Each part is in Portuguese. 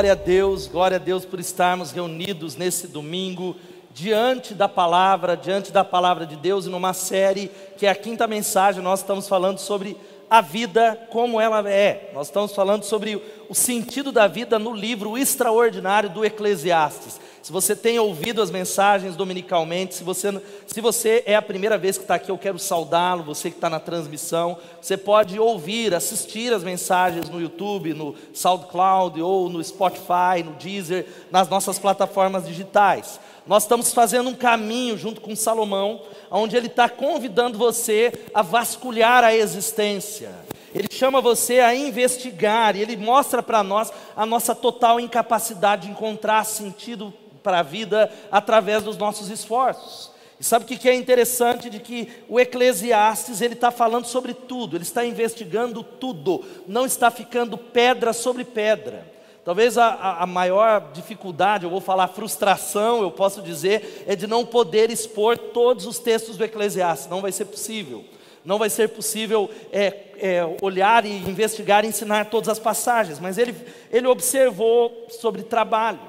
Glória a Deus, glória a Deus por estarmos reunidos nesse domingo, diante da palavra, diante da palavra de Deus, e numa série que é a quinta mensagem, nós estamos falando sobre a vida como ela é. Nós estamos falando sobre o sentido da vida no livro extraordinário do Eclesiastes. Se você tem ouvido as mensagens dominicalmente, se você, se você é a primeira vez que está aqui, eu quero saudá-lo, você que está na transmissão, você pode ouvir, assistir as mensagens no YouTube, no SoundCloud ou no Spotify, no Deezer, nas nossas plataformas digitais. Nós estamos fazendo um caminho junto com Salomão, onde ele está convidando você a vasculhar a existência. Ele chama você a investigar e ele mostra para nós a nossa total incapacidade de encontrar sentido para a vida através dos nossos esforços. E sabe o que é interessante de que o Eclesiastes ele está falando sobre tudo, ele está investigando tudo, não está ficando pedra sobre pedra. Talvez a, a, maior dificuldade, eu vou falar frustração, eu posso dizer, é de não poder expor todos os textos do Eclesiastes. Não vai ser possível. Não vai ser possível é, é, olhar e investigar e ensinar todas as passagens. Mas ele, ele observou sobre trabalho,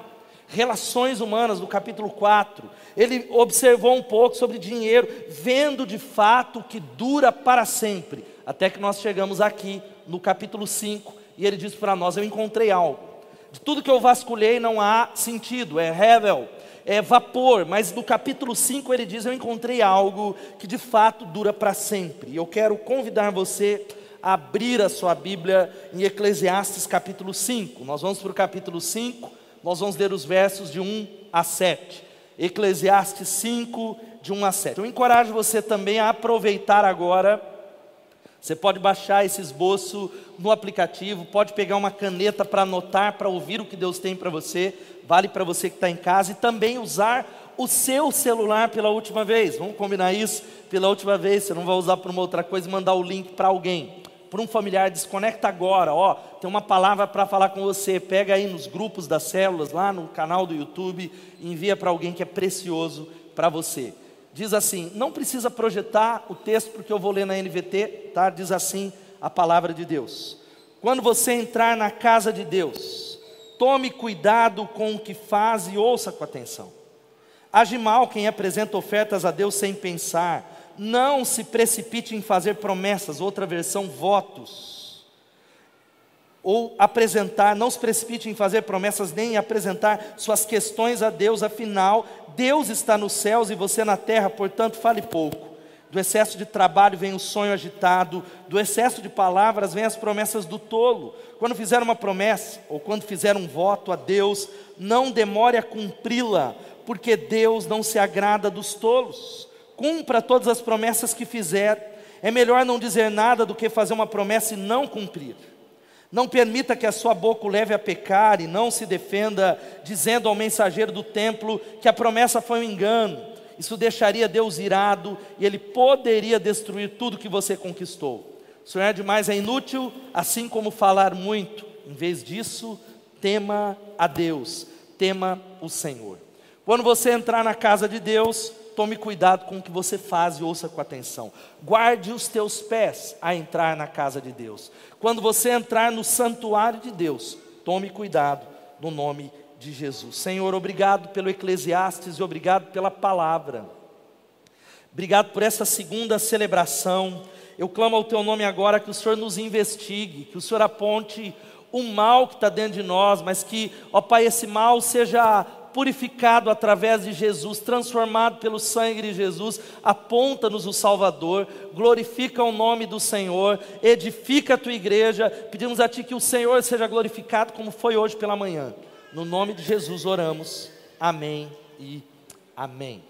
relações humanas, no capítulo 4. Ele observou um pouco sobre dinheiro, vendo de fato o que dura para sempre. Até que nós chegamos aqui no capítulo 5 e ele diz para nós: Eu encontrei algo de tudo que eu vasculhei não há sentido, é revel, é vapor, mas no capítulo 5 ele diz: Eu encontrei algo que de fato dura para sempre. E eu quero convidar você a abrir a sua Bíblia em Eclesiastes capítulo 5. Nós vamos para o capítulo 5, nós vamos ler os versos de 1 a 7. Eclesiastes 5, de 1 a 7. Eu encorajo você também a aproveitar agora você pode baixar esse esboço no aplicativo, pode pegar uma caneta para anotar, para ouvir o que Deus tem para você, vale para você que está em casa, e também usar o seu celular pela última vez. Vamos combinar isso? Pela última vez, você não vai usar para uma outra coisa e mandar o link para alguém. Para um familiar, desconecta agora, ó, tem uma palavra para falar com você. Pega aí nos grupos das células, lá no canal do YouTube, envia para alguém que é precioso para você diz assim: não precisa projetar o texto porque eu vou ler na NVT, tá? Diz assim a palavra de Deus. Quando você entrar na casa de Deus, tome cuidado com o que faz e ouça com atenção. Age mal quem apresenta ofertas a Deus sem pensar. Não se precipite em fazer promessas, outra versão, votos ou apresentar, não se precipite em fazer promessas nem em apresentar suas questões a Deus, afinal, Deus está nos céus e você na terra, portanto, fale pouco. Do excesso de trabalho vem o sonho agitado, do excesso de palavras vem as promessas do tolo. Quando fizer uma promessa, ou quando fizer um voto a Deus, não demore a cumpri-la, porque Deus não se agrada dos tolos. Cumpra todas as promessas que fizer. É melhor não dizer nada do que fazer uma promessa e não cumprir. Não permita que a sua boca o leve a pecar e não se defenda dizendo ao mensageiro do templo que a promessa foi um engano. Isso deixaria Deus irado e ele poderia destruir tudo que você conquistou. Sonhar demais é inútil, assim como falar muito. Em vez disso, tema a Deus, tema o Senhor. Quando você entrar na casa de Deus, tome cuidado com o que você faz e ouça com atenção. Guarde os teus pés a entrar na casa de Deus. Quando você entrar no santuário de Deus, tome cuidado no nome de Jesus. Senhor, obrigado pelo Eclesiastes e obrigado pela palavra. Obrigado por essa segunda celebração. Eu clamo ao teu nome agora que o Senhor nos investigue, que o Senhor aponte o mal que está dentro de nós, mas que, ó Pai, esse mal seja purificado através de Jesus, transformado pelo sangue de Jesus, aponta-nos o Salvador, glorifica o nome do Senhor, edifica a tua igreja. Pedimos a Ti que o Senhor seja glorificado como foi hoje pela manhã. No nome de Jesus oramos. Amém e amém.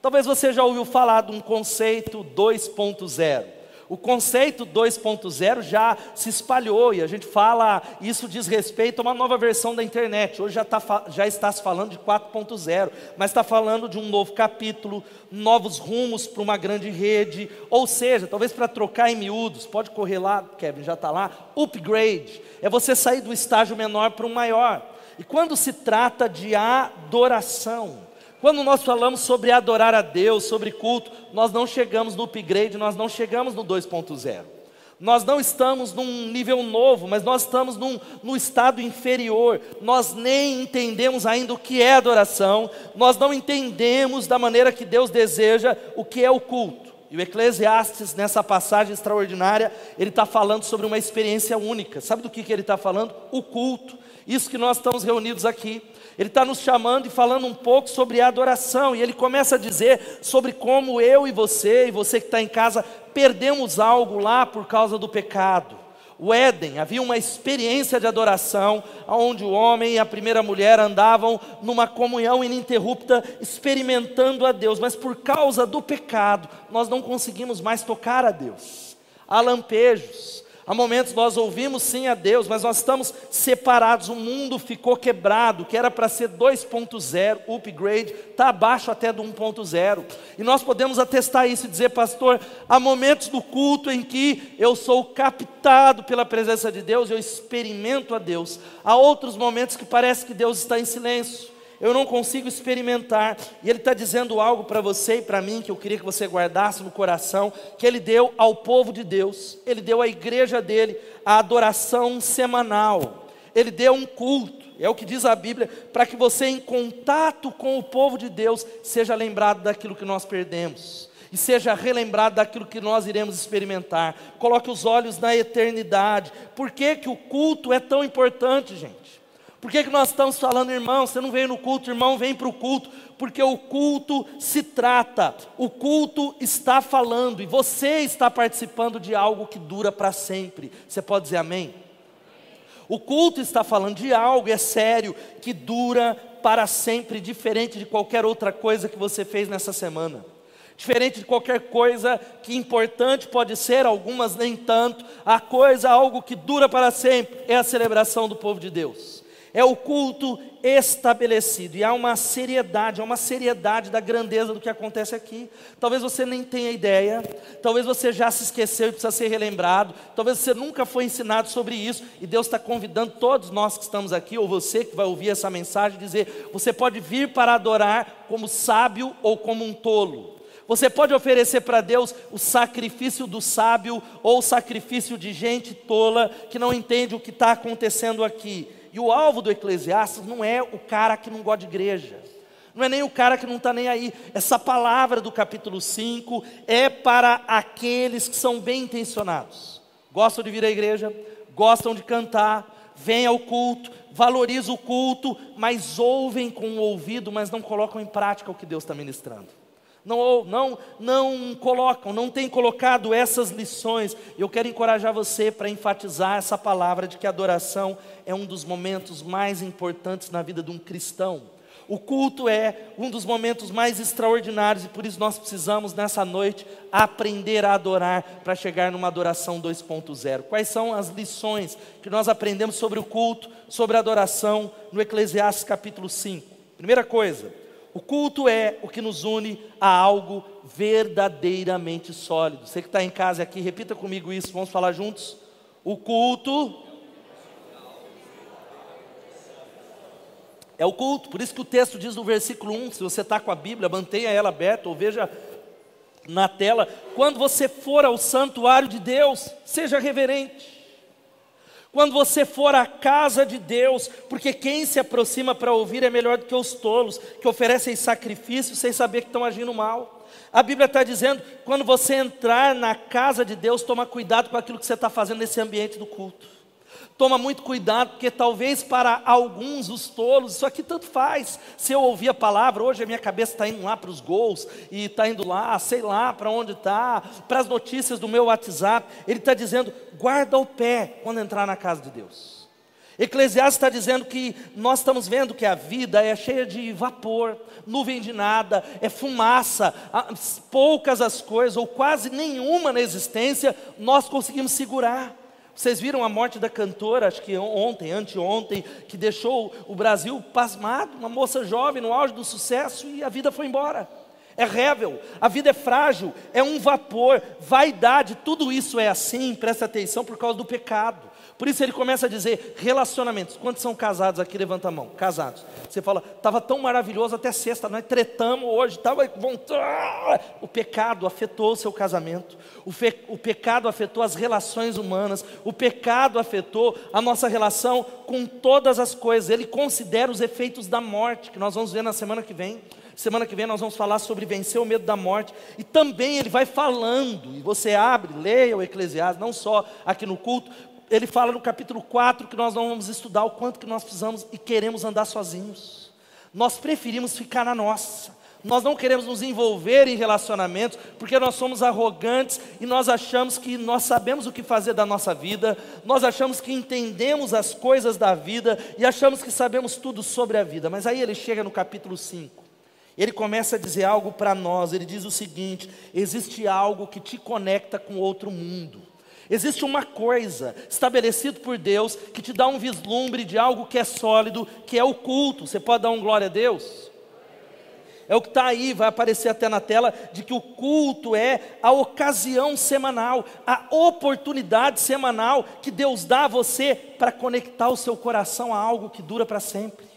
Talvez você já ouviu falar de um conceito 2.0. O conceito 2.0 já se espalhou e a gente fala, isso diz respeito a uma nova versão da internet. Hoje já, tá, já está se falando de 4.0, mas está falando de um novo capítulo, novos rumos para uma grande rede, ou seja, talvez para trocar em miúdos, pode correr lá, Kevin, já está lá. Upgrade é você sair do estágio menor para um maior. E quando se trata de adoração, quando nós falamos sobre adorar a Deus, sobre culto, nós não chegamos no upgrade, nós não chegamos no 2.0. Nós não estamos num nível novo, mas nós estamos num, estado inferior. Nós nem entendemos ainda o que é adoração, nós não entendemos da maneira que Deus deseja o que é o culto. E o Eclesiastes, nessa passagem extraordinária, ele está falando sobre uma experiência única. Sabe do que, que ele está falando? O culto. Isso que nós estamos reunidos aqui. Ele está nos chamando e falando um pouco sobre a adoração, e ele começa a dizer sobre como eu e você, e você que está em casa, perdemos algo lá por causa do pecado. O Éden, havia uma experiência de adoração, onde o homem e a primeira mulher andavam numa comunhão ininterrupta, experimentando a Deus, mas por causa do pecado, nós não conseguimos mais tocar a Deus. Há lampejos, Há momentos nós ouvimos sim a Deus, mas nós estamos separados. O mundo ficou quebrado, que era para ser 2.0, upgrade, está abaixo até do 1.0. E nós podemos atestar isso e dizer, pastor, há momentos do culto em que eu sou captado pela presença de Deus, eu experimento a Deus. Há outros momentos que parece que Deus está em silêncio eu não consigo experimentar. E Ele está dizendo algo para você e para mim que eu queria que você guardasse no coração, que Ele deu ao povo de Deus, Ele deu à igreja dele a adoração semanal, Ele deu um culto. É o que diz a Bíblia, para que você, em contato com o povo de Deus, seja lembrado daquilo que nós perdemos e seja relembrado daquilo que nós iremos experimentar. Coloque os olhos na eternidade. Por que, que o culto é tão importante, gente? Por que, que nós estamos falando, irmão? Você não veio no culto, irmão, vem para o culto. Porque o culto se trata, o culto está falando e você está participando de algo que dura para sempre. Você pode dizer amém? O culto está falando de algo, é sério, que dura para sempre, diferente de qualquer outra coisa que você fez nessa semana. Diferente de qualquer coisa que importante pode ser, algumas nem tanto, a coisa, algo que dura para sempre, é a celebração do povo de Deus é o culto estabelecido, e há uma seriedade, há uma seriedade da grandeza do que acontece aqui. Talvez você nem tenha ideia, talvez você já se esqueceu e precisa ser relembrado, talvez você nunca foi ensinado sobre isso, e Deus está convidando todos nós que estamos aqui, ou você que vai ouvir essa mensagem, dizer: você pode vir para adorar como sábio ou como um tolo. Você pode oferecer para Deus o sacrifício do sábio ou o sacrifício de gente tola que não entende o que está acontecendo aqui. E o alvo do Eclesiastes não é o cara que não gosta de igreja, não é nem o cara que não está nem aí. Essa palavra do capítulo 5 é para aqueles que são bem intencionados, gostam de vir à igreja, gostam de cantar, vêm ao culto, valorizam o culto, mas ouvem com o ouvido, mas não colocam em prática o que Deus está ministrando não, não, não colocam, não têm colocado essas lições. Eu quero encorajar você para enfatizar essa palavra de que adoração é um dos momentos mais importantes na vida de um cristão. O culto é um dos momentos mais extraordinários e por isso nós precisamos nessa noite aprender a adorar para chegar numa adoração 2.0. Quais são as lições que nós aprendemos sobre o culto, sobre a adoração no Eclesiastes capítulo 5? Primeira coisa, o culto é o que nos une a algo verdadeiramente sólido. Você que está em casa aqui, repita comigo isso, vamos falar juntos? O culto é o culto, por isso que o texto diz no versículo 1, se você está com a Bíblia, mantenha ela aberta ou veja na tela, quando você for ao santuário de Deus, seja reverente. Quando você for à casa de Deus, porque quem se aproxima para ouvir é melhor do que os tolos, que oferecem sacrifício sem saber que estão agindo mal. A Bíblia está dizendo: quando você entrar na casa de Deus, toma cuidado com aquilo que você está fazendo nesse ambiente do culto. Toma muito cuidado, porque talvez para alguns, os tolos, isso aqui tanto faz. Se eu ouvir a palavra, hoje a minha cabeça está indo lá para os gols, e está indo lá, sei lá para onde está, para as notícias do meu WhatsApp. Ele está dizendo: guarda o pé quando entrar na casa de Deus. Eclesiastes está dizendo que nós estamos vendo que a vida é cheia de vapor, nuvem de nada, é fumaça, poucas as coisas, ou quase nenhuma na existência, nós conseguimos segurar. Vocês viram a morte da cantora, acho que ontem, anteontem, que deixou o Brasil pasmado, uma moça jovem no auge do sucesso e a vida foi embora. É rével, a vida é frágil, é um vapor, vaidade, tudo isso é assim, presta atenção, por causa do pecado. Por isso ele começa a dizer relacionamentos. Quantos são casados aqui? Levanta a mão. Casados. Você fala, estava tão maravilhoso até sexta, nós tretamos hoje, estava O pecado afetou o seu casamento. O, fe... o pecado afetou as relações humanas. O pecado afetou a nossa relação com todas as coisas. Ele considera os efeitos da morte, que nós vamos ver na semana que vem. Semana que vem nós vamos falar sobre vencer o medo da morte. E também ele vai falando, e você abre, leia o Eclesiastes, não só aqui no culto, ele fala no capítulo 4 que nós não vamos estudar o quanto que nós precisamos e queremos andar sozinhos. Nós preferimos ficar na nossa. Nós não queremos nos envolver em relacionamentos porque nós somos arrogantes e nós achamos que nós sabemos o que fazer da nossa vida, nós achamos que entendemos as coisas da vida e achamos que sabemos tudo sobre a vida. Mas aí ele chega no capítulo 5. Ele começa a dizer algo para nós. Ele diz o seguinte: existe algo que te conecta com outro mundo. Existe uma coisa estabelecida por Deus que te dá um vislumbre de algo que é sólido, que é o culto. Você pode dar um glória a Deus? É o que está aí, vai aparecer até na tela, de que o culto é a ocasião semanal, a oportunidade semanal que Deus dá a você para conectar o seu coração a algo que dura para sempre.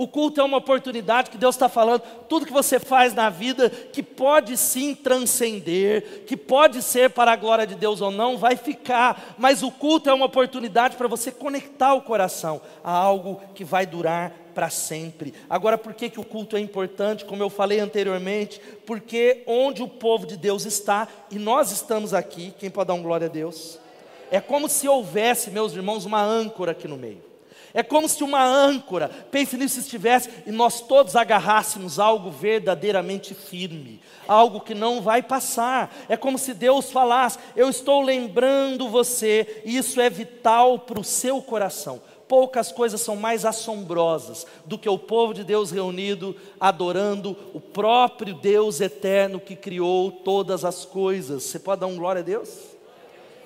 O culto é uma oportunidade que Deus está falando, tudo que você faz na vida, que pode sim transcender, que pode ser para a glória de Deus ou não, vai ficar, mas o culto é uma oportunidade para você conectar o coração a algo que vai durar para sempre. Agora, por que, que o culto é importante? Como eu falei anteriormente, porque onde o povo de Deus está, e nós estamos aqui, quem pode dar um glória a Deus? É como se houvesse, meus irmãos, uma âncora aqui no meio. É como se uma âncora, pense nisso se estivesse, e nós todos agarrássemos algo verdadeiramente firme, algo que não vai passar. É como se Deus falasse: Eu estou lembrando você, e isso é vital para o seu coração. Poucas coisas são mais assombrosas do que o povo de Deus reunido, adorando o próprio Deus eterno que criou todas as coisas. Você pode dar um glória a Deus?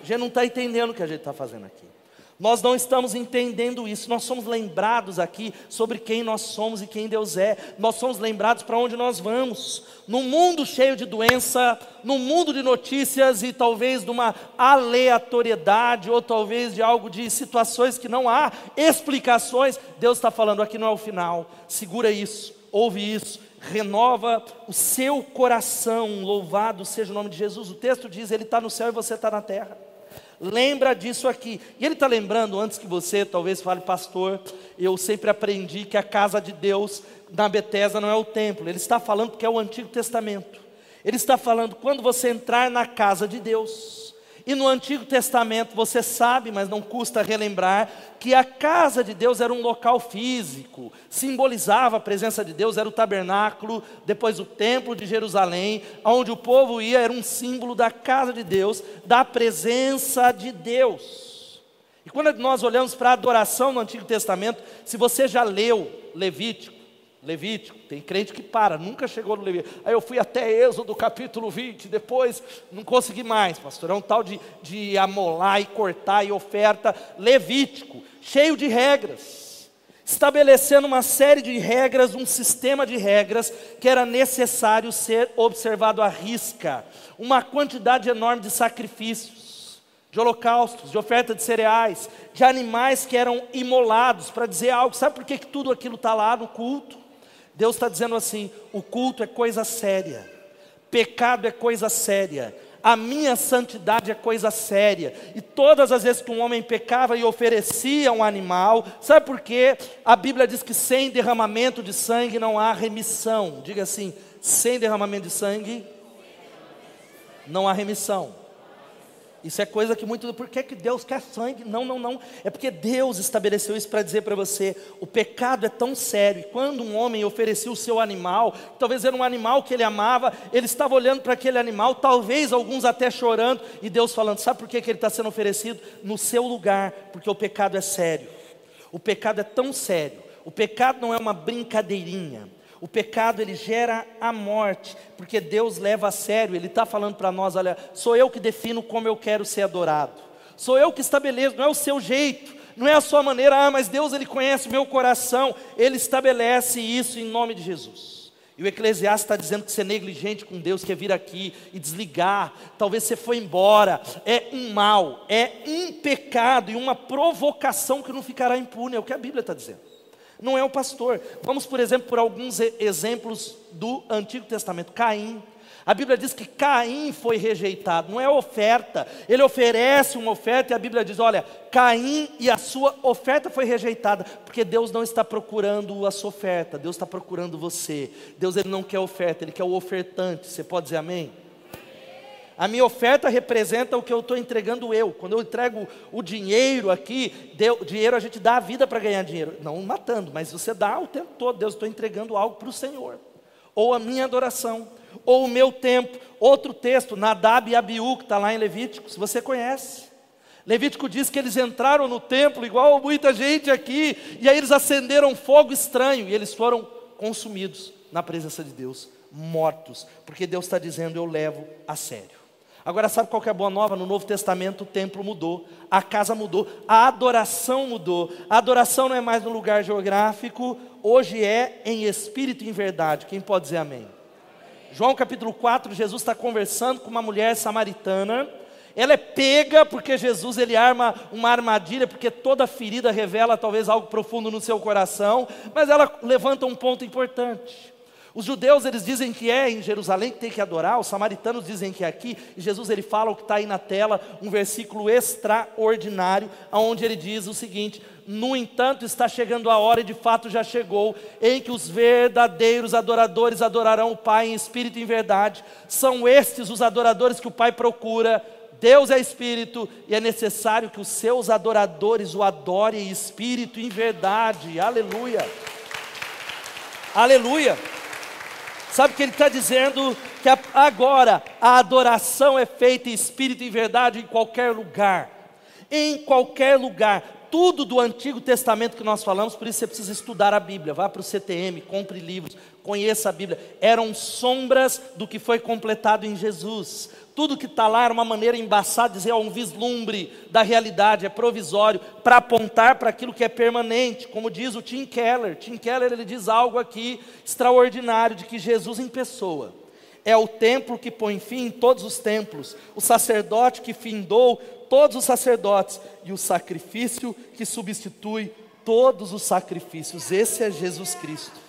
A gente não está entendendo o que a gente está fazendo aqui. Nós não estamos entendendo isso, nós somos lembrados aqui sobre quem nós somos e quem Deus é, nós somos lembrados para onde nós vamos. Num mundo cheio de doença, num mundo de notícias e talvez de uma aleatoriedade, ou talvez de algo de situações que não há explicações, Deus está falando aqui não é o final, segura isso, ouve isso, renova o seu coração, louvado seja o nome de Jesus. O texto diz: Ele está no céu e você está na terra. Lembra disso aqui. E ele está lembrando, antes que você talvez fale, pastor, eu sempre aprendi que a casa de Deus na Betesda não é o templo. Ele está falando porque é o Antigo Testamento. Ele está falando quando você entrar na casa de Deus e no Antigo Testamento, você sabe, mas não custa relembrar, que a casa de Deus era um local físico, simbolizava a presença de Deus, era o tabernáculo, depois o templo de Jerusalém, onde o povo ia, era um símbolo da casa de Deus, da presença de Deus. E quando nós olhamos para a adoração no Antigo Testamento, se você já leu Levítico, Levítico, tem crente que para, nunca chegou no Levítico. Aí eu fui até Êxodo capítulo 20, depois não consegui mais, pastor. É um tal de, de amolar e cortar e oferta. Levítico, cheio de regras, estabelecendo uma série de regras, um sistema de regras que era necessário ser observado à risca. Uma quantidade enorme de sacrifícios, de holocaustos, de oferta de cereais, de animais que eram imolados, para dizer algo. Sabe por que, que tudo aquilo está lá no culto? Deus está dizendo assim: o culto é coisa séria, pecado é coisa séria, a minha santidade é coisa séria. E todas as vezes que um homem pecava e oferecia um animal, sabe por quê? A Bíblia diz que sem derramamento de sangue não há remissão. Diga assim: sem derramamento de sangue não há remissão. Isso é coisa que muito. Por que, que Deus quer sangue? Não, não, não. É porque Deus estabeleceu isso para dizer para você: o pecado é tão sério. E quando um homem oferecia o seu animal, talvez era um animal que ele amava, ele estava olhando para aquele animal, talvez alguns até chorando, e Deus falando: sabe por que, que ele está sendo oferecido? No seu lugar, porque o pecado é sério. O pecado é tão sério. O pecado não é uma brincadeirinha. O pecado ele gera a morte, porque Deus leva a sério, Ele está falando para nós: olha, sou eu que defino como eu quero ser adorado, sou eu que estabeleço, não é o seu jeito, não é a sua maneira, ah, mas Deus ele conhece o meu coração, Ele estabelece isso em nome de Jesus. E o Eclesiastes está dizendo que ser negligente com Deus, quer vir aqui e desligar, talvez você foi embora, é um mal, é um pecado e uma provocação que não ficará impune, é o que a Bíblia está dizendo. Não é o pastor. Vamos, por exemplo, por alguns exemplos do Antigo Testamento. Caim, a Bíblia diz que Caim foi rejeitado, não é oferta. Ele oferece uma oferta e a Bíblia diz: olha, Caim e a sua oferta foi rejeitada, porque Deus não está procurando a sua oferta, Deus está procurando você. Deus ele não quer oferta, ele quer o ofertante. Você pode dizer amém? A minha oferta representa o que eu estou entregando eu. Quando eu entrego o dinheiro aqui, deu, dinheiro a gente dá a vida para ganhar dinheiro. Não matando, mas você dá o tempo todo. Deus, estou entregando algo para o Senhor. Ou a minha adoração ou o meu tempo. Outro texto, Nadab e Abiú, que está lá em Levítico, se você conhece. Levítico diz que eles entraram no templo, igual muita gente aqui, e aí eles acenderam fogo estranho, e eles foram consumidos na presença de Deus, mortos, porque Deus está dizendo: Eu levo a sério. Agora, sabe qual que é a boa nova? No Novo Testamento o templo mudou, a casa mudou, a adoração mudou. A adoração não é mais no lugar geográfico, hoje é em espírito e em verdade. Quem pode dizer amém? João capítulo 4, Jesus está conversando com uma mulher samaritana. Ela é pega porque Jesus ele arma uma armadilha, porque toda ferida revela talvez algo profundo no seu coração, mas ela levanta um ponto importante. Os judeus eles dizem que é em Jerusalém que tem que adorar, os samaritanos dizem que é aqui, e Jesus ele fala o que está aí na tela, um versículo extraordinário, onde ele diz o seguinte: no entanto, está chegando a hora, e de fato já chegou, em que os verdadeiros adoradores adorarão o Pai em espírito e em verdade. São estes os adoradores que o Pai procura. Deus é espírito e é necessário que os seus adoradores o adorem em espírito e em verdade. Aleluia. Aleluia. Sabe que ele está dizendo? Que agora a adoração é feita em espírito e verdade em qualquer lugar. Em qualquer lugar. Tudo do Antigo Testamento que nós falamos, por isso você precisa estudar a Bíblia. Vá para o CTM, compre livros, conheça a Bíblia. Eram sombras do que foi completado em Jesus. Tudo que está lá era uma maneira embaçada dizer, é um vislumbre da realidade, é provisório, para apontar para aquilo que é permanente, como diz o Tim Keller. Tim Keller ele diz algo aqui extraordinário, de que Jesus em pessoa é o templo que põe fim em todos os templos, o sacerdote que findou todos os sacerdotes e o sacrifício que substitui todos os sacrifícios. Esse é Jesus Cristo.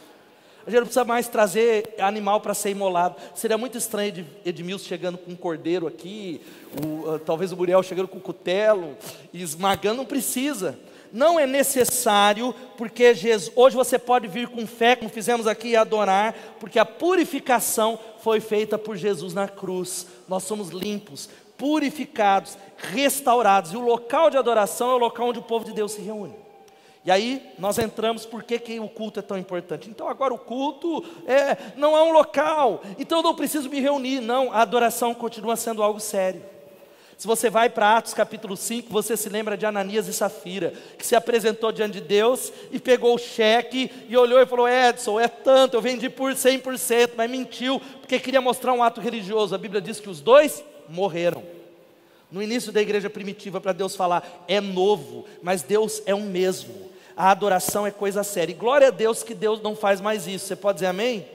A gente não precisa mais trazer animal para ser imolado. Seria muito estranho Edmilson chegando com um cordeiro aqui, o, uh, talvez o Muriel chegando com o cutelo e esmagando. Não precisa. Não é necessário, porque Jesus, hoje você pode vir com fé, como fizemos aqui, e adorar, porque a purificação foi feita por Jesus na cruz. Nós somos limpos, purificados, restaurados. E o local de adoração é o local onde o povo de Deus se reúne. E aí nós entramos, por que, que o culto é tão importante? Então agora o culto é, não é um local, então eu não preciso me reunir, não, a adoração continua sendo algo sério. Se você vai para Atos capítulo 5, você se lembra de Ananias e Safira, que se apresentou diante de Deus e pegou o cheque e olhou e falou: Edson, é tanto, eu vendi por 100%, mas mentiu, porque queria mostrar um ato religioso. A Bíblia diz que os dois morreram. No início da igreja primitiva, para Deus falar, é novo, mas Deus é o mesmo a adoração é coisa séria. E glória a Deus que Deus não faz mais isso. Você pode dizer amém?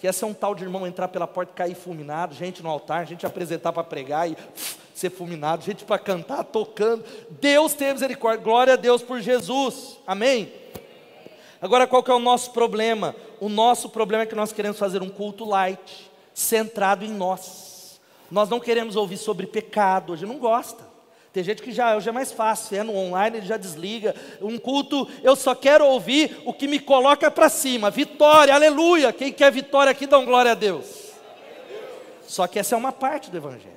Que essa é um tal de irmão entrar pela porta e cair fulminado, gente no altar, gente apresentar para pregar e uf, ser fulminado, gente para cantar, tocando. Deus tem misericórdia, glória a Deus por Jesus, amém? Agora qual que é o nosso problema? O nosso problema é que nós queremos fazer um culto light, centrado em nós. Nós não queremos ouvir sobre pecado, hoje não gosta. Tem gente que já, hoje é mais fácil, é no online, ele já desliga. Um culto, eu só quero ouvir o que me coloca para cima. Vitória, aleluia. Quem quer vitória aqui, dá um glória a Deus. Só que essa é uma parte do Evangelho.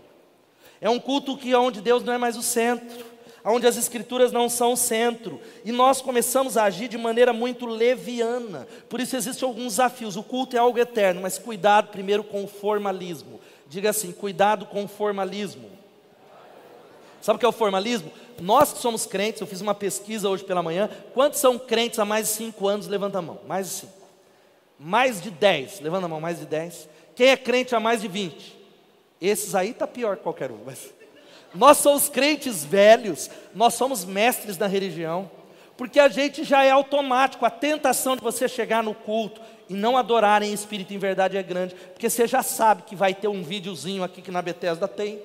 É um culto que onde Deus não é mais o centro, onde as escrituras não são o centro, e nós começamos a agir de maneira muito leviana. Por isso existem alguns desafios. O culto é algo eterno, mas cuidado primeiro com o formalismo. Diga assim: cuidado com o formalismo. Sabe o que é o formalismo? Nós que somos crentes, eu fiz uma pesquisa hoje pela manhã. Quantos são crentes há mais de cinco anos? Levanta a mão. Mais de cinco. Mais de dez. Levanta a mão, mais de dez. Quem é crente há mais de vinte? Esses aí está pior que qualquer um. Mas... Nós somos crentes velhos, nós somos mestres da religião. Porque a gente já é automático, a tentação de você chegar no culto e não adorar em espírito e em verdade é grande, porque você já sabe que vai ter um videozinho aqui que na Bethesda tem.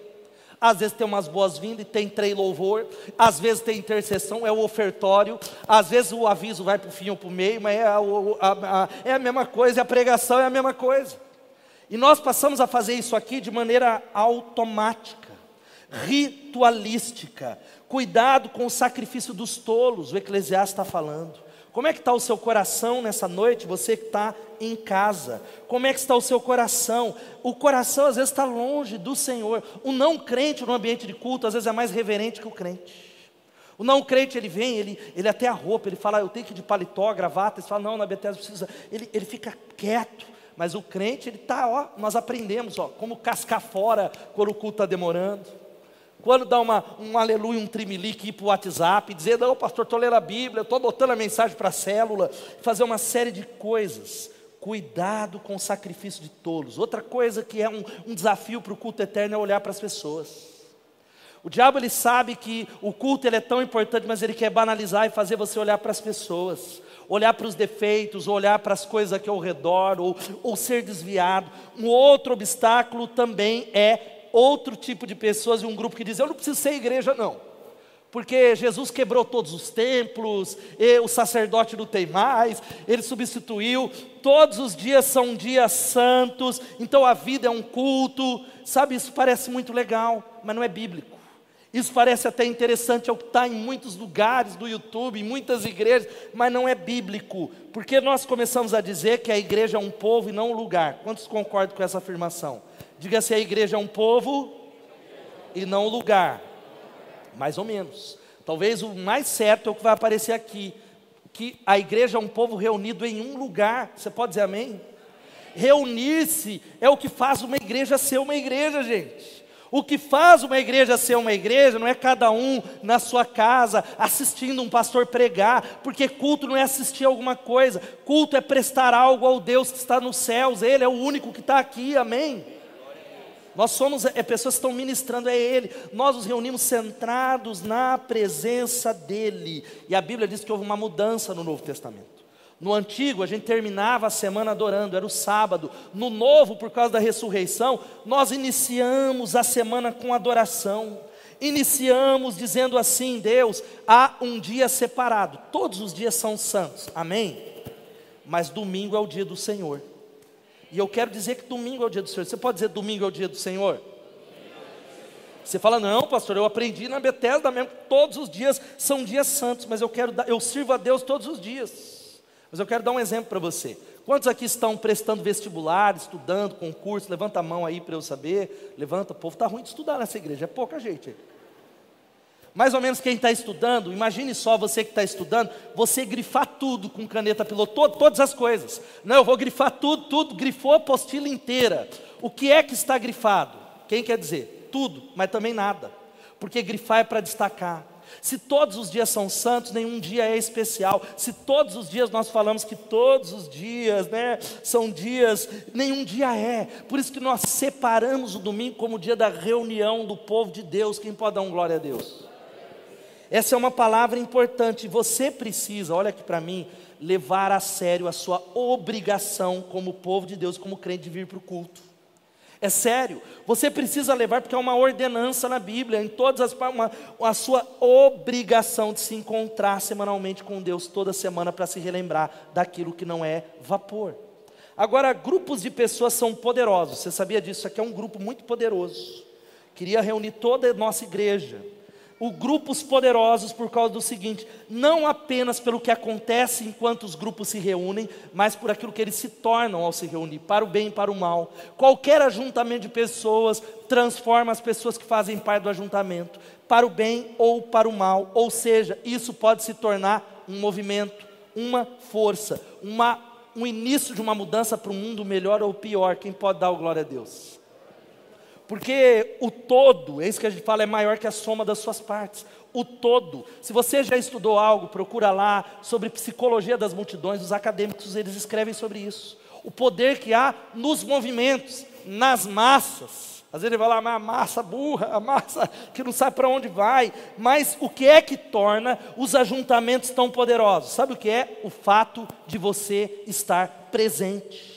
Às vezes tem umas boas-vindas e tem trem louvor, às vezes tem intercessão, é o ofertório, às vezes o aviso vai para o fim ou para o meio, mas é a, a, a, é a mesma coisa, a pregação é a mesma coisa. E nós passamos a fazer isso aqui de maneira automática, ritualística. Cuidado com o sacrifício dos tolos, o Eclesiastes está falando. Como é que está o seu coração nessa noite, você que está em casa? Como é que está o seu coração? O coração às vezes está longe do Senhor. O não crente no ambiente de culto às vezes é mais reverente que o crente. O não crente, ele vem, ele, ele até a roupa, ele fala, eu tenho que ir de paletó, gravata, ele fala, não, na Bethesda precisa, ele, ele fica quieto, mas o crente, ele está, ó, nós aprendemos, ó, como cascar fora quando o culto está demorando. Quando dá uma, um aleluia, um trimelique, ir para o WhatsApp, dizer, não, pastor, estou lendo a Bíblia, estou botando a mensagem para a célula, fazer uma série de coisas. Cuidado com o sacrifício de tolos. Outra coisa que é um, um desafio para o culto eterno é olhar para as pessoas. O diabo ele sabe que o culto ele é tão importante, mas ele quer banalizar e fazer você olhar para as pessoas, olhar para os defeitos, olhar para as coisas aqui ao redor, ou, ou ser desviado. Um outro obstáculo também é outro tipo de pessoas e um grupo que diz: Eu não preciso ser igreja, não. Porque Jesus quebrou todos os templos, o sacerdote não tem mais, ele substituiu, todos os dias são dias santos, então a vida é um culto, sabe? Isso parece muito legal, mas não é bíblico. Isso parece até interessante, é o que está em muitos lugares do YouTube, em muitas igrejas, mas não é bíblico, porque nós começamos a dizer que a igreja é um povo e não um lugar. Quantos concordam com essa afirmação? Diga se a igreja é um povo e não um lugar. Mais ou menos. Talvez o mais certo é o que vai aparecer aqui. Que a igreja é um povo reunido em um lugar. Você pode dizer amém? Reunir-se é o que faz uma igreja ser uma igreja, gente. O que faz uma igreja ser uma igreja não é cada um na sua casa assistindo um pastor pregar, porque culto não é assistir alguma coisa, culto é prestar algo ao Deus que está nos céus, Ele é o único que está aqui, amém? Nós somos é, pessoas que estão ministrando a Ele. Nós nos reunimos centrados na presença dEle. E a Bíblia diz que houve uma mudança no Novo Testamento. No antigo, a gente terminava a semana adorando, era o sábado. No novo, por causa da ressurreição, nós iniciamos a semana com adoração. Iniciamos dizendo assim: Deus, há um dia separado. Todos os dias são santos, amém? Mas domingo é o dia do Senhor. E eu quero dizer que domingo é o dia do Senhor. Você pode dizer domingo é o dia do Senhor? Você fala, não, pastor, eu aprendi na Bethesda mesmo que todos os dias são dias santos, mas eu quero dar, eu sirvo a Deus todos os dias. Mas eu quero dar um exemplo para você. Quantos aqui estão prestando vestibular, estudando, concurso? Levanta a mão aí para eu saber. Levanta, o povo está ruim de estudar nessa igreja, é pouca gente mais ou menos quem está estudando, imagine só você que está estudando, você grifar tudo com caneta piloto, todas as coisas. Não, eu vou grifar tudo, tudo, grifou a apostila inteira. O que é que está grifado? Quem quer dizer? Tudo, mas também nada. Porque grifar é para destacar. Se todos os dias são santos, nenhum dia é especial. Se todos os dias nós falamos que todos os dias, né, são dias, nenhum dia é. Por isso que nós separamos o domingo como o dia da reunião do povo de Deus. Quem pode dar um glória a Deus? Essa é uma palavra importante. Você precisa, olha aqui para mim, levar a sério a sua obrigação como povo de Deus, como crente, de vir para o culto. É sério, você precisa levar, porque é uma ordenança na Bíblia, em todas as uma, a sua obrigação de se encontrar semanalmente com Deus toda semana para se relembrar daquilo que não é vapor. Agora, grupos de pessoas são poderosos, você sabia disso? Isso aqui é um grupo muito poderoso. Queria reunir toda a nossa igreja o grupos poderosos por causa do seguinte: não apenas pelo que acontece enquanto os grupos se reúnem, mas por aquilo que eles se tornam ao se reunir, para o bem e para o mal. Qualquer ajuntamento de pessoas transforma as pessoas que fazem parte do ajuntamento, para o bem ou para o mal. Ou seja, isso pode se tornar um movimento, uma força, uma, um início de uma mudança para um mundo melhor ou pior. Quem pode dar o glória a Deus? Porque o todo, é isso que a gente fala, é maior que a soma das suas partes. O todo. Se você já estudou algo, procura lá sobre psicologia das multidões, os acadêmicos eles escrevem sobre isso. O poder que há nos movimentos, nas massas. Às vezes ele vai lá, mas a massa burra, a massa que não sabe para onde vai. Mas o que é que torna os ajuntamentos tão poderosos? Sabe o que é? O fato de você estar presente.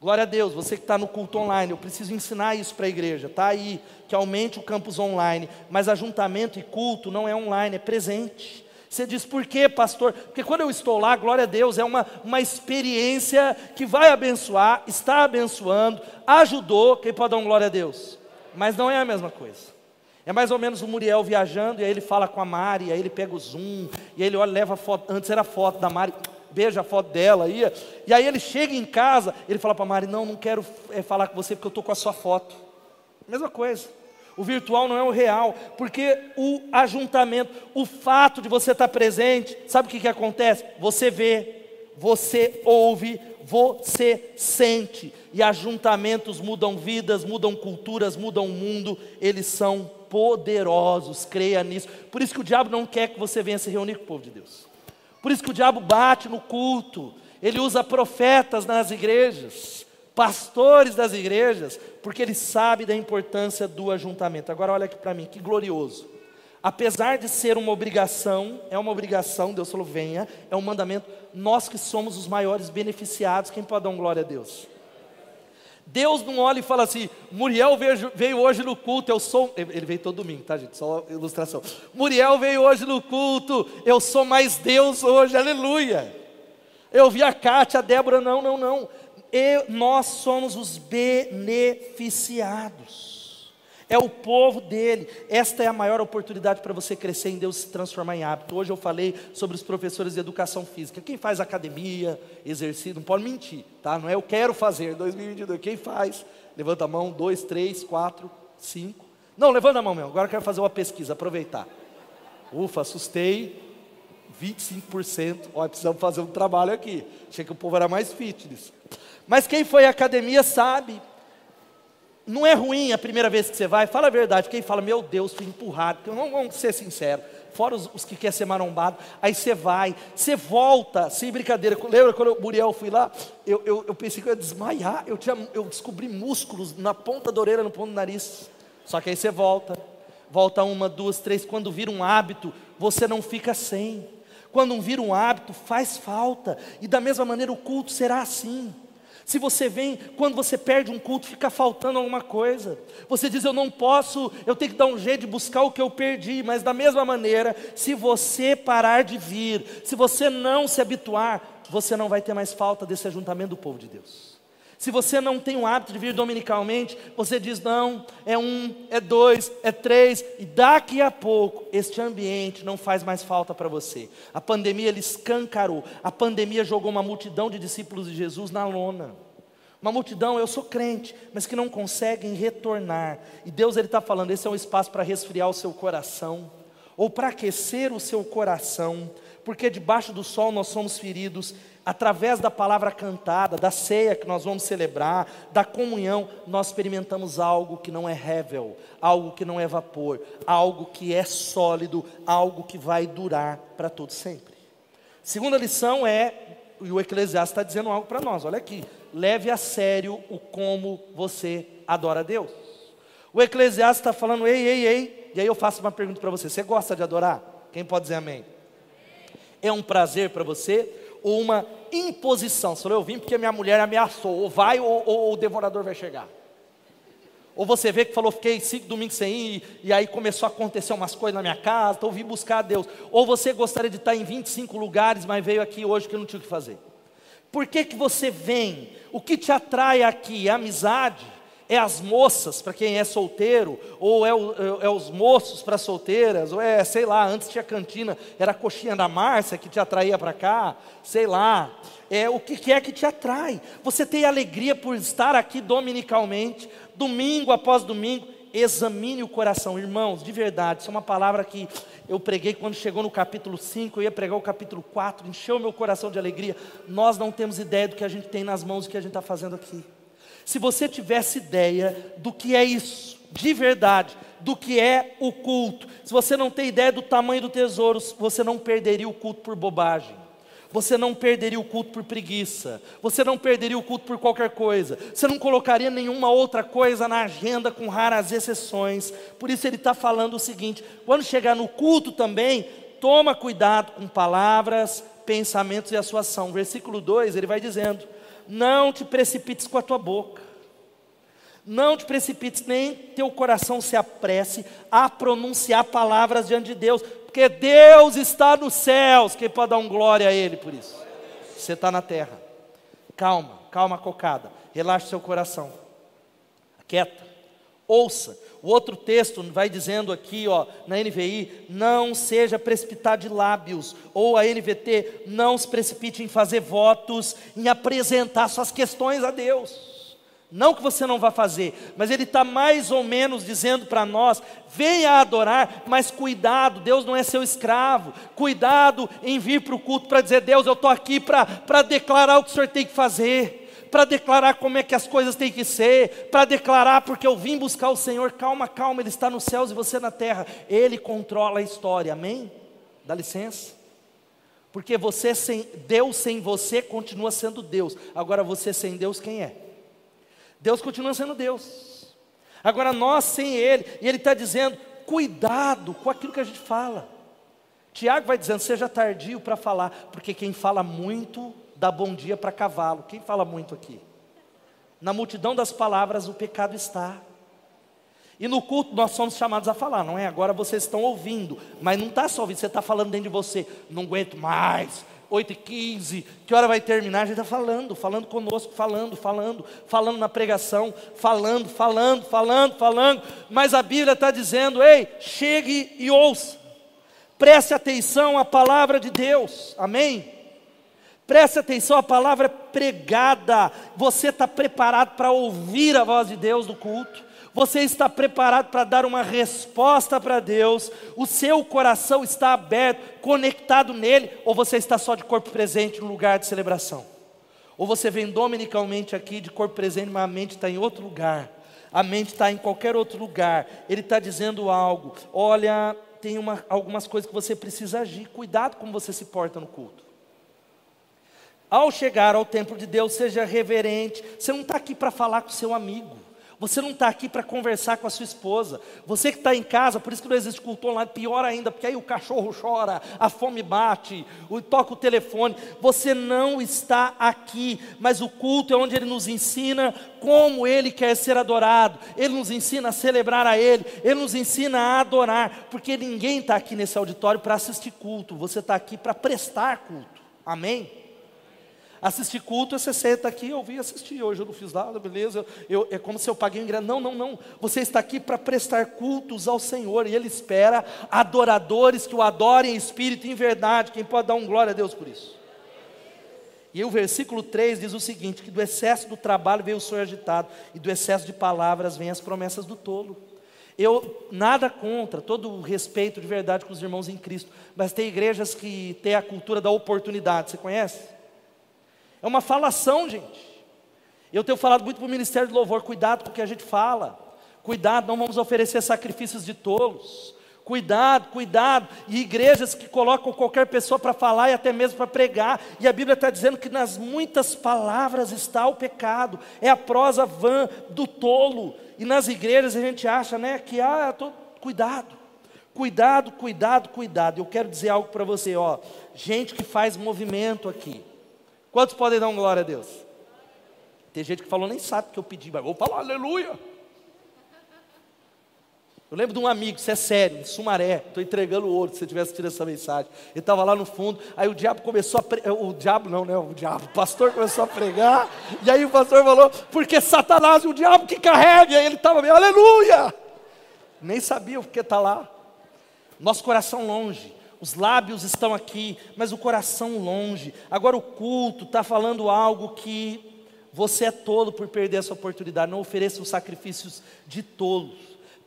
Glória a Deus, você que está no culto online, eu preciso ensinar isso para a igreja, está aí, que aumente o campus online, mas ajuntamento e culto não é online, é presente. Você diz, por quê, pastor? Porque quando eu estou lá, glória a Deus, é uma, uma experiência que vai abençoar, está abençoando, ajudou. Quem pode dar um glória a Deus? Mas não é a mesma coisa. É mais ou menos o Muriel viajando, e aí ele fala com a Mari, e aí ele pega o zoom, e aí ele olha, leva foto, antes era foto da Mari, beija a foto dela, ia, e aí ele chega em casa, ele fala para Mari, não, não quero é, falar com você porque eu estou com a sua foto. Mesma coisa. O virtual não é o real, porque o ajuntamento, o fato de você estar presente, sabe o que, que acontece? Você vê, você ouve, você sente, e ajuntamentos mudam vidas, mudam culturas, mudam o mundo, eles são poderosos, creia nisso. Por isso que o diabo não quer que você venha se reunir com o povo de Deus. Por isso que o diabo bate no culto, ele usa profetas nas igrejas pastores das igrejas, porque ele sabe da importância do ajuntamento. Agora olha aqui para mim, que glorioso. Apesar de ser uma obrigação, é uma obrigação, Deus falou, venha, é um mandamento, nós que somos os maiores beneficiados, quem pode dar um glória a Deus? Deus não olha e fala assim, Muriel veio, veio, hoje no culto, eu sou. Ele veio todo domingo, tá, gente? Só ilustração. Muriel veio hoje no culto, eu sou mais Deus hoje, aleluia. Eu vi a Cátia, a Débora, não, não, não e nós somos os beneficiados. É o povo dele. Esta é a maior oportunidade para você crescer em Deus se transformar em hábito. Hoje eu falei sobre os professores de educação física. Quem faz academia, exercício, não pode mentir, tá? Não é eu quero fazer 2022. Quem faz? Levanta a mão, dois, três, quatro, cinco. Não, levanta a mão mesmo. Agora eu quero fazer uma pesquisa, aproveitar. Ufa, assustei. 25%. Olha, precisamos fazer um trabalho aqui. Achei que o povo era mais fitness. Mas quem foi à academia sabe. Não é ruim a primeira vez que você vai, fala a verdade. Quem fala, meu Deus, fui empurrado. Vamos, vamos ser sinceros. Fora os, os que querem ser marombado. Aí você vai, você volta, sem brincadeira. Lembra quando o Muriel fui lá? Eu, eu, eu, pensei que eu ia desmaiar. Eu, tinha, eu descobri músculos na ponta da orelha, no ponto do nariz. Só que aí você volta. Volta uma, duas, três. Quando vira um hábito, você não fica sem. Quando vira um hábito, faz falta. E da mesma maneira o culto será assim. Se você vem, quando você perde um culto, fica faltando alguma coisa. Você diz, eu não posso, eu tenho que dar um jeito de buscar o que eu perdi. Mas da mesma maneira, se você parar de vir, se você não se habituar, você não vai ter mais falta desse ajuntamento do povo de Deus. Se você não tem o hábito de vir dominicalmente, você diz: não, é um, é dois, é três, e daqui a pouco este ambiente não faz mais falta para você. A pandemia ele escancarou, a pandemia jogou uma multidão de discípulos de Jesus na lona. Uma multidão, eu sou crente, mas que não conseguem retornar. E Deus ele está falando: esse é um espaço para resfriar o seu coração, ou para aquecer o seu coração, porque debaixo do sol nós somos feridos através da palavra cantada, da ceia que nós vamos celebrar, da comunhão, nós experimentamos algo que não é revel, algo que não é vapor, algo que é sólido, algo que vai durar para todo sempre. Segunda lição é, e o Eclesiastes está dizendo algo para nós, olha aqui, leve a sério o como você adora a Deus. O Eclesiastes está falando, ei, ei, ei, e aí eu faço uma pergunta para você: você gosta de adorar? Quem pode dizer amém? É um prazer para você? Uma imposição. Você falou, eu vim porque minha mulher ameaçou, ou vai ou, ou, ou o devorador vai chegar. Ou você vê que falou, fiquei cinco domingos sem ir, e aí começou a acontecer umas coisas na minha casa, então eu vim buscar a Deus. Ou você gostaria de estar em 25 lugares, mas veio aqui hoje que não tinha o que fazer. Por que, que você vem? O que te atrai aqui? É amizade? É as moças para quem é solteiro, ou é, o, é, é os moços para solteiras, ou é, sei lá, antes tinha cantina, era a coxinha da Márcia que te atraía para cá, sei lá. É, o que, é que te atrai? Você tem alegria por estar aqui dominicalmente, domingo após domingo, examine o coração, irmãos, de verdade, isso é uma palavra que eu preguei quando chegou no capítulo 5, eu ia pregar o capítulo 4, encheu meu coração de alegria. Nós não temos ideia do que a gente tem nas mãos e o que a gente está fazendo aqui. Se você tivesse ideia do que é isso, de verdade, do que é o culto, se você não tem ideia do tamanho do tesouro, você não perderia o culto por bobagem. você não perderia o culto por preguiça, você não perderia o culto por qualquer coisa, você não colocaria nenhuma outra coisa na agenda com raras exceções. Por isso ele está falando o seguinte: quando chegar no culto também, toma cuidado com palavras, pensamentos e a sua ação. Versículo 2 ele vai dizendo: Não te precipites com a tua boca. Não te precipites, nem teu coração se apresse a pronunciar palavras diante de Deus, porque Deus está nos céus. Quem pode dar um glória a Ele por isso? Você está na terra. Calma, calma, cocada. Relaxe seu coração. Quieta. Ouça. O outro texto vai dizendo aqui, ó, na NVI, não seja precipitado de lábios, ou a NVT, não se precipite em fazer votos, em apresentar suas questões a Deus. Não que você não vá fazer, mas ele está mais ou menos dizendo para nós: venha adorar, mas cuidado, Deus não é seu escravo. Cuidado em vir para o culto para dizer: Deus, eu estou aqui para declarar o que o senhor tem que fazer, para declarar como é que as coisas têm que ser, para declarar porque eu vim buscar o Senhor. Calma, calma, Ele está nos céus e você na terra. Ele controla a história, amém? Dá licença. Porque você sem Deus sem você continua sendo Deus. Agora você sem Deus quem é? Deus continua sendo Deus. Agora nós sem Ele, e Ele está dizendo: cuidado com aquilo que a gente fala. Tiago vai dizendo: seja tardio para falar, porque quem fala muito dá bom dia para cavalo. Quem fala muito aqui? Na multidão das palavras o pecado está. E no culto nós somos chamados a falar, não é? Agora vocês estão ouvindo, mas não está só ouvindo, você está falando dentro de você. Não aguento mais, 8 e 15, que hora vai terminar? A gente está falando, falando conosco, falando, falando, falando na pregação, falando, falando, falando, falando, mas a Bíblia está dizendo: ei, chegue e ouça, preste atenção à palavra de Deus, amém? Preste atenção à palavra pregada, você está preparado para ouvir a voz de Deus no culto? Você está preparado para dar uma resposta para Deus? O seu coração está aberto, conectado nele? Ou você está só de corpo presente no lugar de celebração? Ou você vem dominicalmente aqui de corpo presente, mas a mente está em outro lugar? A mente está em qualquer outro lugar. Ele está dizendo algo. Olha, tem uma, algumas coisas que você precisa agir. Cuidado como você se porta no culto. Ao chegar ao templo de Deus, seja reverente. Você não está aqui para falar com seu amigo. Você não está aqui para conversar com a sua esposa. Você que está em casa, por isso que não existe culto online, pior ainda, porque aí o cachorro chora, a fome bate, toca o telefone. Você não está aqui, mas o culto é onde ele nos ensina como ele quer ser adorado. Ele nos ensina a celebrar a ele, ele nos ensina a adorar, porque ninguém está aqui nesse auditório para assistir culto, você está aqui para prestar culto. Amém? Assistir culto, você senta aqui, eu vim assistir, hoje eu não fiz nada, beleza, eu, é como se eu paguei um ingresso. Não, não, não. Você está aqui para prestar cultos ao Senhor, e Ele espera adoradores que o adorem em espírito e em verdade. Quem pode dar um glória a Deus por isso? E o versículo 3 diz o seguinte: que do excesso do trabalho veio o sonho agitado, e do excesso de palavras vêm as promessas do tolo. Eu nada contra, todo o respeito de verdade com os irmãos em Cristo, mas tem igrejas que têm a cultura da oportunidade, você conhece? É uma falação, gente. Eu tenho falado muito para o Ministério do Louvor: cuidado com o que a gente fala. Cuidado, não vamos oferecer sacrifícios de tolos. Cuidado, cuidado. E igrejas que colocam qualquer pessoa para falar e até mesmo para pregar. E a Bíblia está dizendo que nas muitas palavras está o pecado. É a prosa vã do tolo. E nas igrejas a gente acha, né, que ah, tô... cuidado. Cuidado, cuidado, cuidado. Eu quero dizer algo para você, ó. Gente que faz movimento aqui. Quantos podem dar um glória a Deus? Tem gente que falou, nem sabe o que eu pedi, mas vou falar aleluia. Eu lembro de um amigo, isso é sério, em Sumaré, estou entregando o ouro, se você tivesse tido essa mensagem. Ele estava lá no fundo, aí o diabo começou a pregar, o diabo não, né, o diabo, o pastor começou a pregar, e aí o pastor falou, porque Satanás e o diabo que carrega, e aí ele estava meio, aleluia! Nem sabia o que está lá. Nosso coração longe, os lábios estão aqui, mas o coração longe. Agora o culto está falando algo que você é tolo por perder essa oportunidade. Não ofereça os sacrifícios de tolos.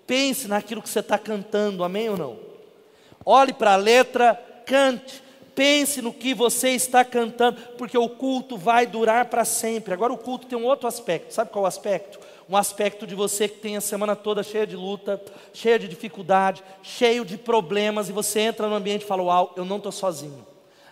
Pense naquilo que você está cantando, amém ou não? Olhe para a letra, cante. Pense no que você está cantando, porque o culto vai durar para sempre. Agora o culto tem um outro aspecto. Sabe qual é o aspecto? Um aspecto de você que tem a semana toda cheia de luta, cheia de dificuldade, cheio de problemas, e você entra no ambiente e fala: Uau, eu não estou sozinho.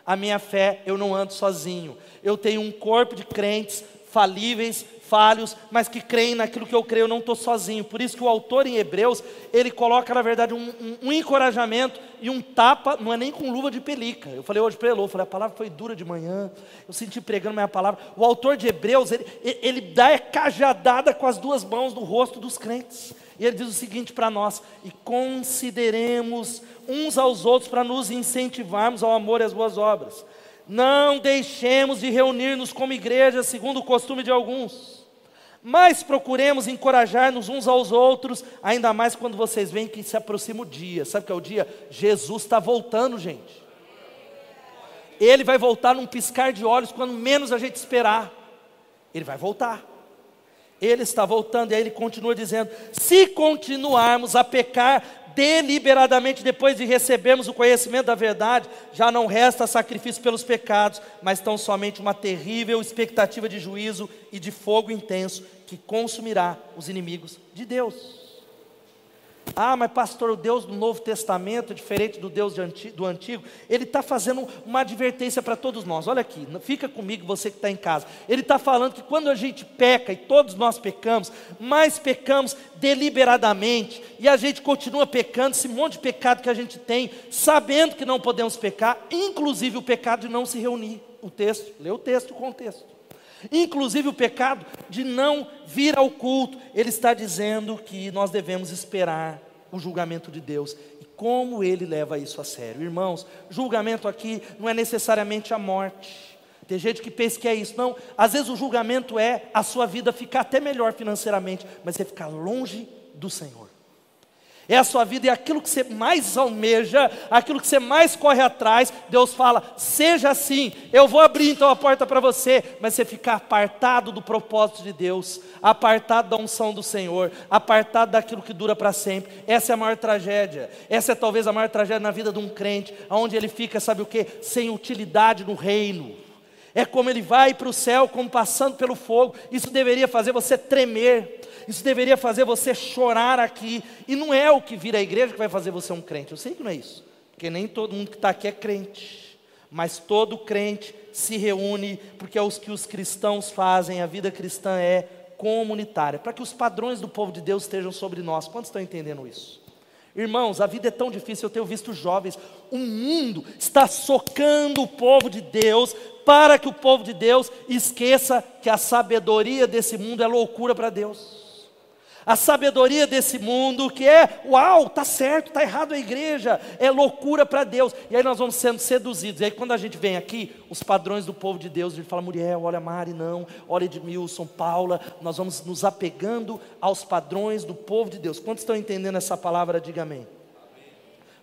a minha fé, eu não ando sozinho. Eu tenho um corpo de crentes falíveis, falhos, mas que creem naquilo que eu creio, eu não estou sozinho. Por isso que o autor em Hebreus, ele coloca, na verdade, um, um, um, encorajamento e um tapa, não é nem com luva de pelica. Eu falei hoje para ele, eu falei, a palavra foi dura de manhã, eu senti pregando minha palavra. O autor de Hebreus, ele, ele dá é cajadada com as duas mãos no rosto dos crentes. E ele diz o seguinte para nós: e consideremos uns aos outros para nos incentivarmos ao amor e às boas obras. Não deixemos de reunir-nos como igreja, segundo o costume de alguns mas procuremos encorajar-nos uns aos outros, ainda mais quando vocês veem que se aproxima o dia. Sabe o que é o dia? Jesus está voltando, gente. Ele vai voltar num piscar de olhos, quando menos a gente esperar. Ele vai voltar. Ele está voltando, e aí ele continua dizendo: se continuarmos a pecar deliberadamente depois de recebermos o conhecimento da verdade, já não resta sacrifício pelos pecados, mas tão somente uma terrível expectativa de juízo e de fogo intenso que consumirá os inimigos de Deus. Ah, mas pastor, o Deus do Novo Testamento é diferente do Deus do Antigo. Ele está fazendo uma advertência para todos nós. Olha aqui, fica comigo, você que está em casa. Ele está falando que quando a gente peca, e todos nós pecamos, mas pecamos deliberadamente, e a gente continua pecando, esse monte de pecado que a gente tem, sabendo que não podemos pecar, inclusive o pecado de não se reunir. O texto, lê o texto, o contexto. Inclusive o pecado de não vir ao culto, ele está dizendo que nós devemos esperar o julgamento de Deus e como ele leva isso a sério. Irmãos, julgamento aqui não é necessariamente a morte. Tem gente que pensa que é isso. Não, às vezes o julgamento é a sua vida ficar até melhor financeiramente, mas você ficar longe do Senhor é a sua vida, é aquilo que você mais almeja, aquilo que você mais corre atrás. Deus fala: seja assim, eu vou abrir então a porta para você, mas você ficar apartado do propósito de Deus, apartado da unção do Senhor, apartado daquilo que dura para sempre. Essa é a maior tragédia. Essa é talvez a maior tragédia na vida de um crente, onde ele fica, sabe o que? Sem utilidade no reino. É como ele vai para o céu, como passando pelo fogo. Isso deveria fazer você tremer. Isso deveria fazer você chorar aqui. E não é o que vira a igreja que vai fazer você um crente. Eu sei que não é isso. Porque nem todo mundo que está aqui é crente. Mas todo crente se reúne, porque é os que os cristãos fazem. A vida cristã é comunitária. Para que os padrões do povo de Deus estejam sobre nós. Quantos estão entendendo isso? Irmãos, a vida é tão difícil, eu tenho visto jovens, o mundo está socando o povo de Deus para que o povo de Deus esqueça que a sabedoria desse mundo é loucura para Deus. A sabedoria desse mundo que é, uau, tá certo, tá errado a igreja, é loucura para Deus. E aí nós vamos sendo seduzidos. E aí quando a gente vem aqui, os padrões do povo de Deus, a gente fala Muriel, olha Mari, não, olha Edmilson, Paula, nós vamos nos apegando aos padrões do povo de Deus. Quantos estão entendendo essa palavra? Diga amém.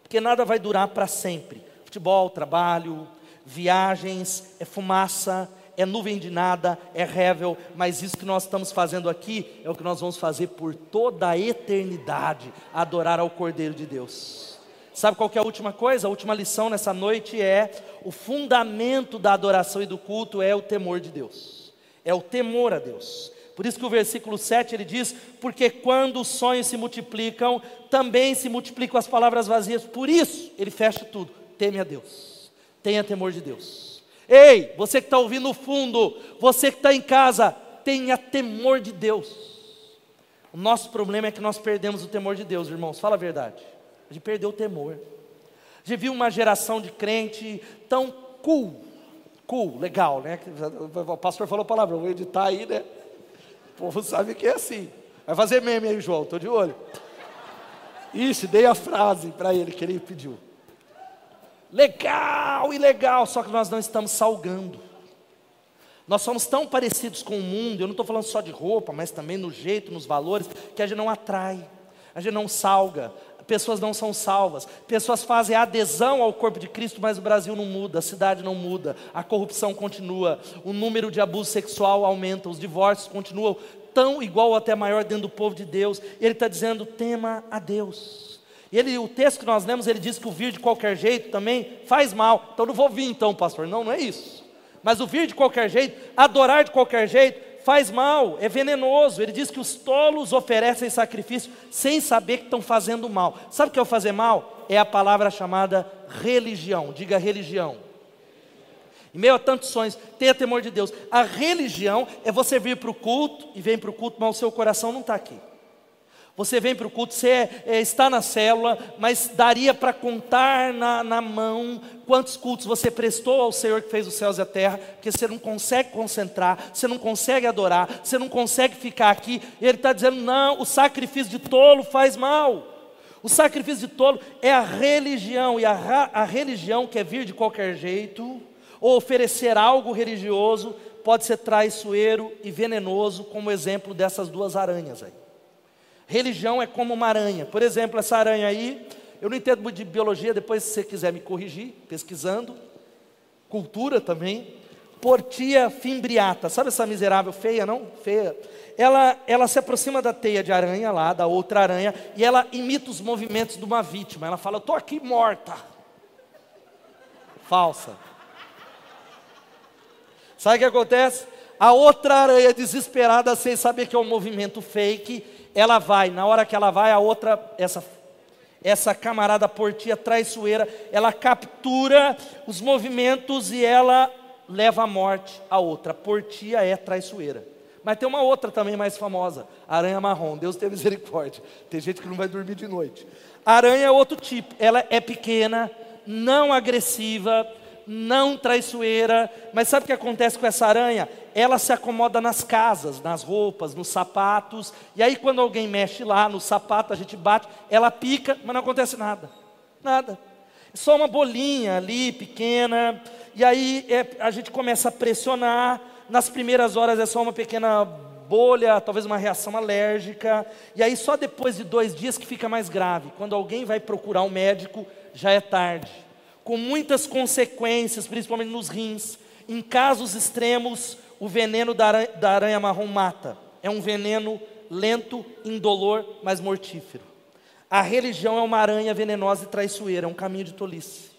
Porque nada vai durar para sempre. Futebol, trabalho, viagens, é fumaça, é nuvem de nada, é rével, mas isso que nós estamos fazendo aqui é o que nós vamos fazer por toda a eternidade adorar ao Cordeiro de Deus. Sabe qual é a última coisa? A última lição nessa noite é: o fundamento da adoração e do culto é o temor de Deus, é o temor a Deus. Por isso que o versículo 7 ele diz: Porque quando os sonhos se multiplicam, também se multiplicam as palavras vazias. Por isso, ele fecha tudo: teme a Deus tenha temor de Deus. Ei, você que está ouvindo no fundo, você que está em casa, tenha temor de Deus. O nosso problema é que nós perdemos o temor de Deus, irmãos, fala a verdade. A gente perdeu o temor. A gente viu uma geração de crente tão cool, cool, legal, né? O pastor falou a palavra, vou editar aí, né? O povo sabe que é assim. Vai fazer meme aí, João, estou de olho. Isso, dei a frase para ele que ele pediu legal e legal, só que nós não estamos salgando. Nós somos tão parecidos com o mundo, eu não estou falando só de roupa, mas também no jeito, nos valores, que a gente não atrai, a gente não salga, pessoas não são salvas, pessoas fazem adesão ao corpo de Cristo, mas o Brasil não muda, a cidade não muda, a corrupção continua, o número de abuso sexual aumenta, os divórcios continuam tão igual ou até maior dentro do povo de Deus, ele está dizendo: tema a Deus. E ele, o texto que nós lemos, ele diz que o vir de qualquer jeito também faz mal. Então não vou vir então, pastor. Não, não é isso. Mas o vir de qualquer jeito, adorar de qualquer jeito, faz mal, é venenoso. Ele diz que os tolos oferecem sacrifício sem saber que estão fazendo mal. Sabe o que é o fazer mal? É a palavra chamada religião. Diga religião. Em meio a tantos sonhos, tenha temor de Deus. A religião é você vir para o culto e vem para o culto, mas o seu coração não está aqui. Você vem para o culto, você é, é, está na célula, mas daria para contar na, na mão quantos cultos você prestou ao Senhor que fez os céus e a terra, porque você não consegue concentrar, você não consegue adorar, você não consegue ficar aqui. Ele está dizendo: não, o sacrifício de tolo faz mal. O sacrifício de tolo é a religião, e a, a religião quer vir de qualquer jeito, ou oferecer algo religioso, pode ser traiçoeiro e venenoso, como exemplo dessas duas aranhas aí. Religião é como uma aranha. Por exemplo, essa aranha aí, eu não entendo muito de biologia, depois se você quiser me corrigir, pesquisando. Cultura também. Portia fimbriata. Sabe essa miserável feia, não? Feia. Ela, ela se aproxima da teia de aranha lá, da outra aranha, e ela imita os movimentos de uma vítima. Ela fala: "Estou aqui morta". Falsa. Sabe o que acontece? A outra aranha desesperada, sem saber que é um movimento fake, ela vai, na hora que ela vai, a outra, essa, essa camarada portia traiçoeira, ela captura os movimentos e ela leva à morte a outra. Portia é traiçoeira. Mas tem uma outra também mais famosa, aranha marrom. Deus tem misericórdia. Tem gente que não vai dormir de noite. aranha é outro tipo. Ela é pequena, não agressiva, não traiçoeira. Mas sabe o que acontece com essa aranha? Ela se acomoda nas casas, nas roupas, nos sapatos. E aí, quando alguém mexe lá no sapato, a gente bate, ela pica, mas não acontece nada. Nada. É só uma bolinha ali, pequena. E aí é, a gente começa a pressionar. Nas primeiras horas é só uma pequena bolha, talvez uma reação alérgica. E aí, só depois de dois dias que fica mais grave. Quando alguém vai procurar um médico, já é tarde com muitas consequências, principalmente nos rins. Em casos extremos, o veneno da aranha, da aranha marrom mata. É um veneno lento, indolor, mas mortífero. A religião é uma aranha venenosa e traiçoeira, é um caminho de tolice.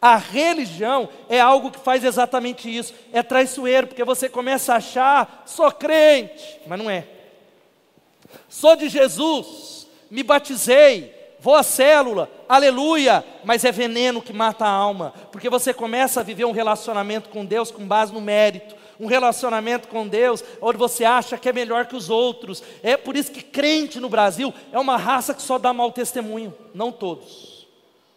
A religião é algo que faz exatamente isso, é traiçoeiro, porque você começa a achar, sou crente, mas não é. Sou de Jesus, me batizei, vou à célula, aleluia, mas é veneno que mata a alma, porque você começa a viver um relacionamento com Deus com base no mérito, um relacionamento com Deus onde você acha que é melhor que os outros. É por isso que crente no Brasil é uma raça que só dá mau testemunho, não todos,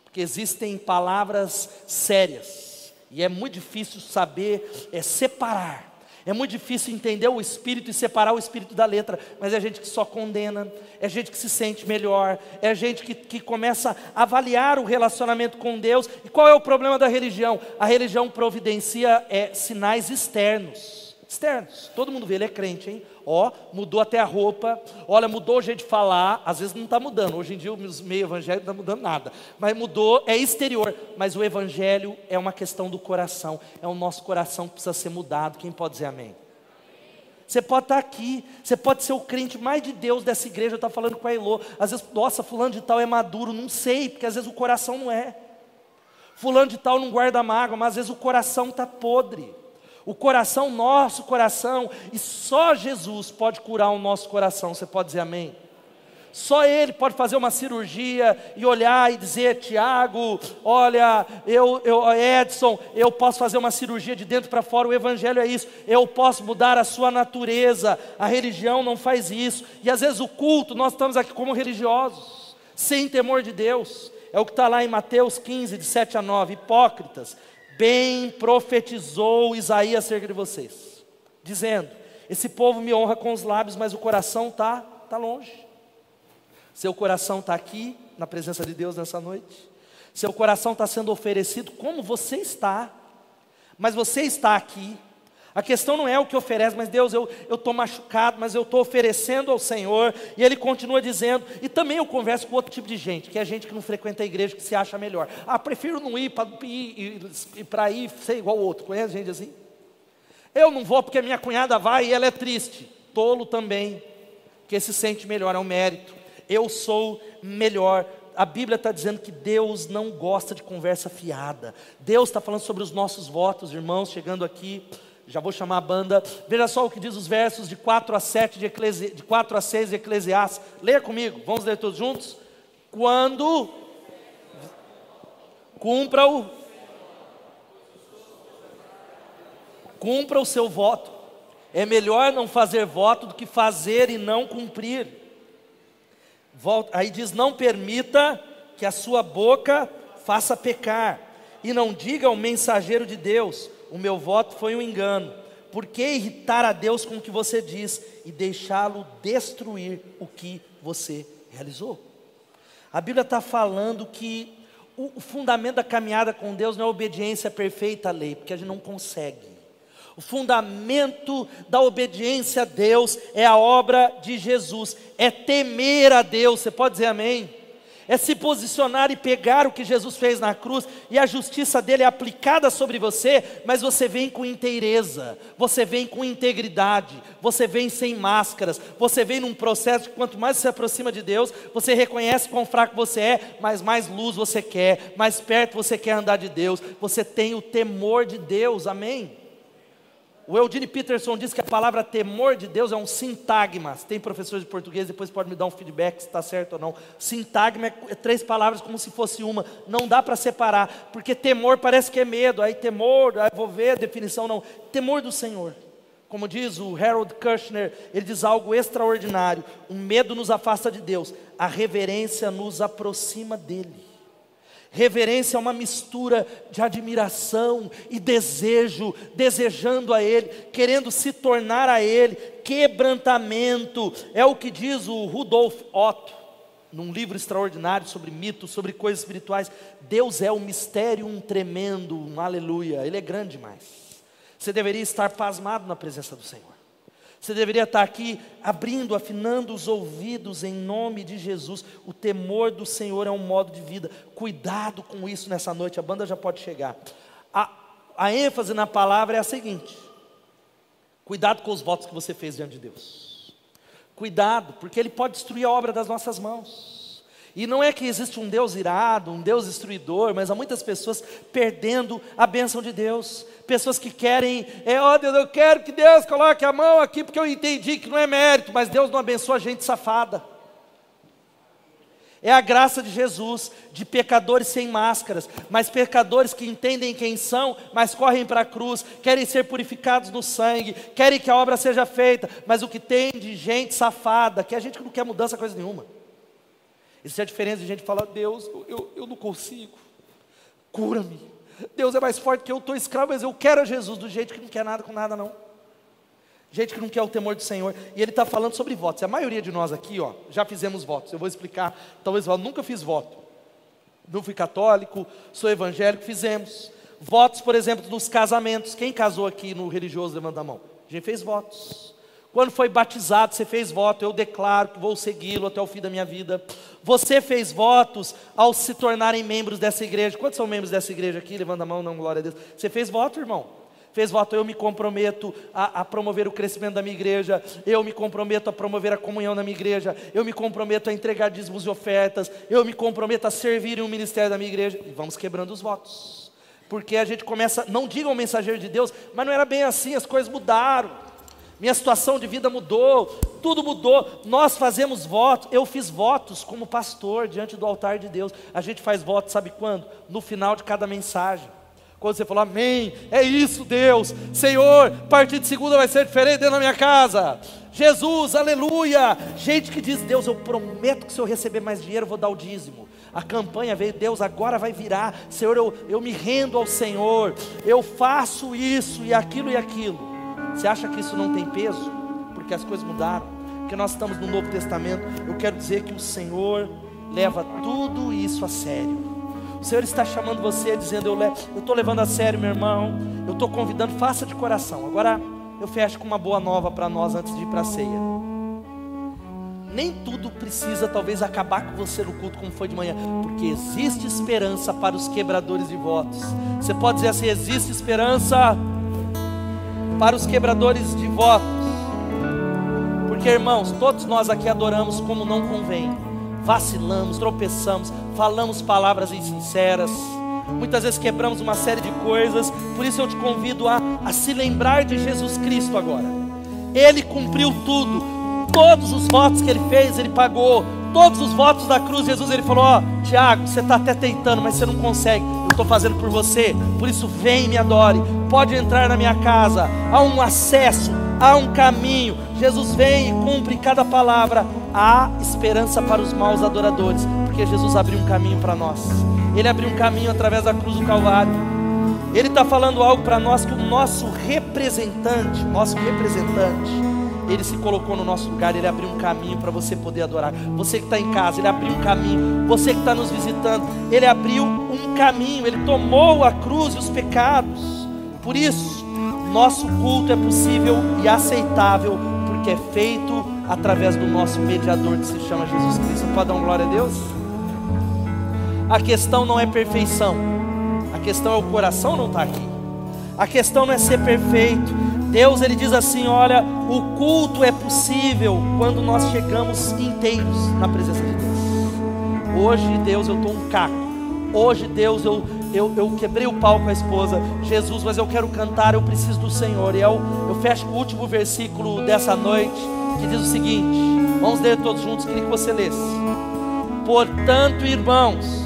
porque existem palavras sérias e é muito difícil saber é, separar é muito difícil entender o espírito e separar o espírito da letra, mas é gente que só condena, é gente que se sente melhor, é gente que, que começa a avaliar o relacionamento com Deus. E qual é o problema da religião? A religião providencia é, sinais externos externos. Todo mundo vê, ele é crente, hein? Ó, mudou até a roupa, olha, mudou o jeito de falar, às vezes não está mudando, hoje em dia os meio evangélicos não está mudando nada, mas mudou, é exterior, mas o evangelho é uma questão do coração, é o nosso coração que precisa ser mudado, quem pode dizer amém? Você pode estar tá aqui, você pode ser o crente mais de Deus dessa igreja, eu estava falando com a Elô, às vezes, nossa, fulano de tal é maduro, não sei, porque às vezes o coração não é, fulano de tal não guarda mágoa, mas às vezes o coração está podre, o coração, nosso coração, e só Jesus pode curar o nosso coração. Você pode dizer amém? Só Ele pode fazer uma cirurgia e olhar e dizer, Tiago, olha, eu, eu, Edson, eu posso fazer uma cirurgia de dentro para fora. O Evangelho é isso. Eu posso mudar a sua natureza. A religião não faz isso. E às vezes o culto, nós estamos aqui como religiosos, sem temor de Deus. É o que está lá em Mateus 15, de 7 a 9. Hipócritas, Bem profetizou Isaías acerca de vocês, dizendo: Esse povo me honra com os lábios, mas o coração está tá longe. Seu coração está aqui, na presença de Deus nessa noite. Seu coração está sendo oferecido como você está, mas você está aqui, a questão não é o que oferece, mas Deus, eu estou machucado, mas eu estou oferecendo ao Senhor. E Ele continua dizendo, e também eu converso com outro tipo de gente, que é gente que não frequenta a igreja, que se acha melhor. Ah, prefiro não ir para ir, ir, ir ser igual ao outro. Conhece gente assim? Eu não vou porque minha cunhada vai e ela é triste. Tolo também, que se sente melhor, é um mérito. Eu sou melhor a Bíblia está dizendo que Deus não gosta de conversa fiada. Deus está falando sobre os nossos votos, irmãos, chegando aqui. Já vou chamar a banda. Veja só o que diz os versos de 4 a 7 de, Eclesi... de 4 a 6 de Eclesiastes. Leia comigo, vamos ler todos juntos? Quando cumpra-o Cumpra o seu voto. É melhor não fazer voto do que fazer e não cumprir. Volta, aí diz: não permita que a sua boca faça pecar, e não diga ao mensageiro de Deus: o meu voto foi um engano. Por que irritar a Deus com o que você diz e deixá-lo destruir o que você realizou? A Bíblia está falando que o, fundamento da caminhada com Deus não é a obediência perfeita à lei, porque a gente não consegue. O fundamento da obediência a Deus é a obra de Jesus, é temer a Deus. Você pode dizer amém? É se posicionar e pegar o que Jesus fez na cruz e a justiça dele é aplicada sobre você, mas você vem com inteireza, você vem com integridade, você vem sem máscaras, você vem num processo que quanto mais você se aproxima de Deus, você reconhece quão fraco você é, mas mais luz você quer, mais perto você quer andar de Deus, você tem o temor de Deus, amém? O Eugene Peterson diz que a palavra temor de Deus é um sintagma. Se tem professores de português, depois pode me dar um feedback se está certo ou não. Sintagma é três palavras como se fosse uma. Não dá para separar, porque temor parece que é medo. Aí temor, aí vou ver a definição, não. Temor do Senhor. Como diz o Harold Kushner, ele diz algo extraordinário. O medo nos afasta de Deus, a reverência nos aproxima dele. Reverência é uma mistura de admiração e desejo, desejando a Ele, querendo se tornar a Ele, quebrantamento, é o que diz o Rudolf Otto, num livro extraordinário sobre mitos, sobre coisas espirituais. Deus é um mistério, um tremendo, um aleluia, Ele é grande demais. Você deveria estar pasmado na presença do Senhor. Você deveria estar aqui abrindo, afinando os ouvidos em nome de Jesus. O temor do Senhor é um modo de vida. Cuidado com isso nessa noite, a banda já pode chegar. A, a ênfase na palavra é a seguinte: cuidado com os votos que você fez diante de Deus. Cuidado, porque Ele pode destruir a obra das nossas mãos. E não é que existe um Deus irado, um Deus destruidor, mas há muitas pessoas perdendo a bênção de Deus. Pessoas que querem, é, ó oh, Deus, eu quero que Deus coloque a mão aqui, porque eu entendi que não é mérito, mas Deus não abençoa a gente safada. É a graça de Jesus, de pecadores sem máscaras, mas pecadores que entendem quem são, mas correm para a cruz, querem ser purificados no sangue, querem que a obra seja feita, mas o que tem de gente safada, que a gente não quer mudança coisa nenhuma. Existe a diferença de gente falar, Deus, eu, eu não consigo, cura-me. Deus é mais forte que eu, estou escravo, mas eu quero a Jesus do jeito que não quer nada com nada, não. Gente que não quer o temor do Senhor. E ele está falando sobre votos. A maioria de nós aqui, ó, já fizemos votos. Eu vou explicar. Talvez eu nunca fiz voto. Não fui católico, sou evangélico, fizemos. Votos, por exemplo, dos casamentos. Quem casou aqui no religioso, levanta a mão. A gente fez votos. Quando foi batizado, você fez voto, eu declaro que vou segui-lo até o fim da minha vida. Você fez votos ao se tornarem membros dessa igreja. Quantos são membros dessa igreja aqui? Levanta a mão, não, glória a Deus. Você fez voto, irmão? Fez voto, eu me comprometo a, a, promover o crescimento da minha igreja, eu me comprometo a promover a comunhão na minha igreja, eu me comprometo a entregar dízimos e ofertas, eu me comprometo a servir em um ministério da minha igreja. E vamos quebrando os votos. Porque a gente começa, não diga o mensageiro de Deus, mas não era bem assim, as coisas mudaram minha situação de vida mudou, tudo mudou. Nós fazemos votos, eu fiz votos como pastor diante do altar de Deus. A gente faz votos, sabe quando? No final de cada mensagem. Quando você falou, Amém, é isso, Deus, Senhor, a partir de segunda vai ser diferente dentro da minha casa. Jesus, aleluia. Gente que diz, Deus, eu prometo que se eu receber mais dinheiro, eu vou dar o dízimo. A campanha veio, Deus, agora vai virar. Senhor, eu, eu me rendo ao Senhor, eu faço isso e aquilo e aquilo. Você acha que isso não tem peso? Porque as coisas mudaram, porque nós estamos no Novo Testamento. Eu quero dizer que o Senhor leva tudo isso a sério. O Senhor está chamando você, dizendo: Eu estou levando a sério, meu irmão. Eu estou convidando, faça de coração. Agora eu fecho com uma boa nova para nós antes de ir para a ceia. Nem tudo precisa, talvez, acabar com você no culto como foi de manhã, porque existe esperança para os quebradores de votos. Você pode dizer assim: existe esperança para os quebradores de votos. Porque, irmãos, todos nós aqui adoramos como não convém. Vacilamos, tropeçamos, falamos palavras insinceras. Muitas vezes quebramos uma série de coisas. Por isso eu te convido a, a se lembrar de Jesus Cristo agora. Ele cumpriu tudo. Todos os votos que ele fez, ele pagou. Todos os votos da cruz, Jesus ele falou: Ó, Tiago, você está até tentando, mas você não consegue. Eu estou fazendo por você, por isso vem e me adore. Pode entrar na minha casa, há um acesso, há um caminho. Jesus vem e cumpre cada palavra. Há esperança para os maus adoradores, porque Jesus abriu um caminho para nós. Ele abriu um caminho através da cruz do Calvário. Ele está falando algo para nós que o nosso representante, nosso representante, ele se colocou no nosso lugar, Ele abriu um caminho para você poder adorar. Você que está em casa, Ele abriu um caminho. Você que está nos visitando, Ele abriu um caminho. Ele tomou a cruz e os pecados. Por isso, nosso culto é possível e aceitável, porque é feito através do nosso mediador que se chama Jesus Cristo. Pode dar uma glória a Deus? A questão não é perfeição, a questão é o coração não está aqui. A questão não é ser perfeito. Deus ele diz assim: olha, o culto é possível quando nós chegamos inteiros na presença de Deus. Hoje, Deus, eu estou um caco. Hoje, Deus, eu, eu, eu quebrei o pau com a esposa. Jesus, mas eu quero cantar, eu preciso do Senhor. E eu, eu fecho o último versículo dessa noite, que diz o seguinte: vamos ler todos juntos, queria que você lesse. Portanto, irmãos,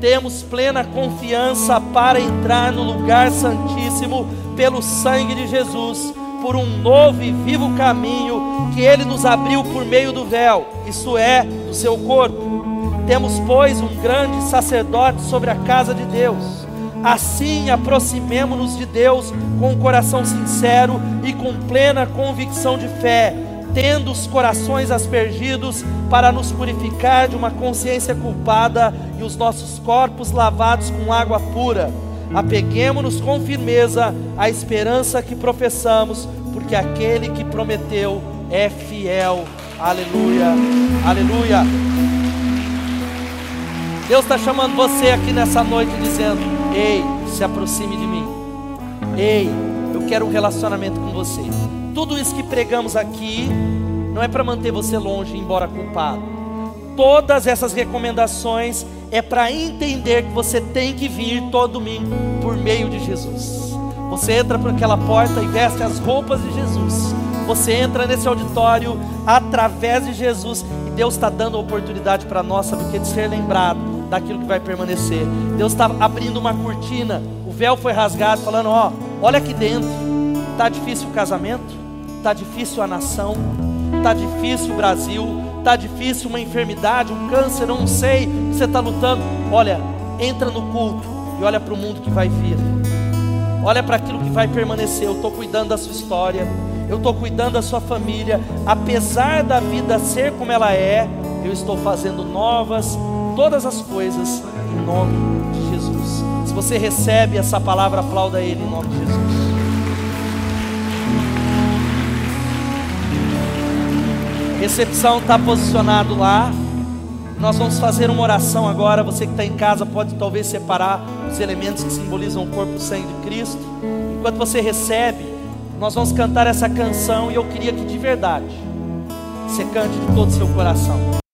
temos plena confiança para entrar no lugar santíssimo pelo sangue de Jesus, por um novo e vivo caminho que ele nos abriu por meio do véu, isso é, do seu corpo. Temos, pois, um grande sacerdote sobre a casa de Deus. Assim, aproximemo-nos de Deus com um coração sincero e com plena convicção de fé tendo os corações aspergidos para nos purificar de uma consciência culpada e os nossos corpos lavados com água pura. Apeguemos-nos com firmeza à esperança que professamos, porque aquele que prometeu é fiel. Aleluia, aleluia. Deus está chamando você aqui nessa noite dizendo: Ei, se aproxime de mim. Ei, eu quero um relacionamento com você tudo isso que pregamos aqui não é para manter você longe, embora culpado. Todas essas recomendações é para entender que você tem que vir todo domingo por meio de Jesus. Você entra por aquela porta e veste as roupas de Jesus. Você entra nesse auditório através de Jesus e Deus está dando a oportunidade para nós, sabe o De ser lembrado daquilo que vai permanecer. Deus está abrindo uma cortina, o véu foi rasgado, falando: Ó, olha aqui dentro, está difícil o casamento, Está difícil a nação, está difícil o Brasil, está difícil uma enfermidade, um câncer, não sei, você está lutando. Olha, entra no culto e olha para o mundo que vai vir. Olha para aquilo que vai permanecer. Eu estou cuidando da sua história, eu estou cuidando da sua família. Apesar da vida ser como ela é, eu estou fazendo novas todas as coisas em nome de Jesus. Se você recebe essa palavra, aplauda Ele em nome de Jesus. Recepção está posicionado lá. Nós vamos fazer uma oração agora. Você que está em casa pode talvez separar os elementos que simbolizam o corpo e o sangue de Cristo. Enquanto você recebe, nós vamos cantar essa canção e eu queria que de verdade você cante de todo o seu coração.